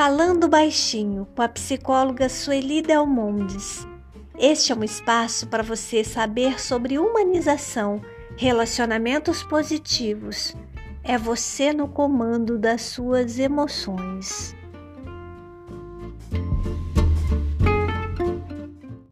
Falando Baixinho com a psicóloga Sueli Del Delmondes. Este é um espaço para você saber sobre humanização, relacionamentos positivos. É você no comando das suas emoções.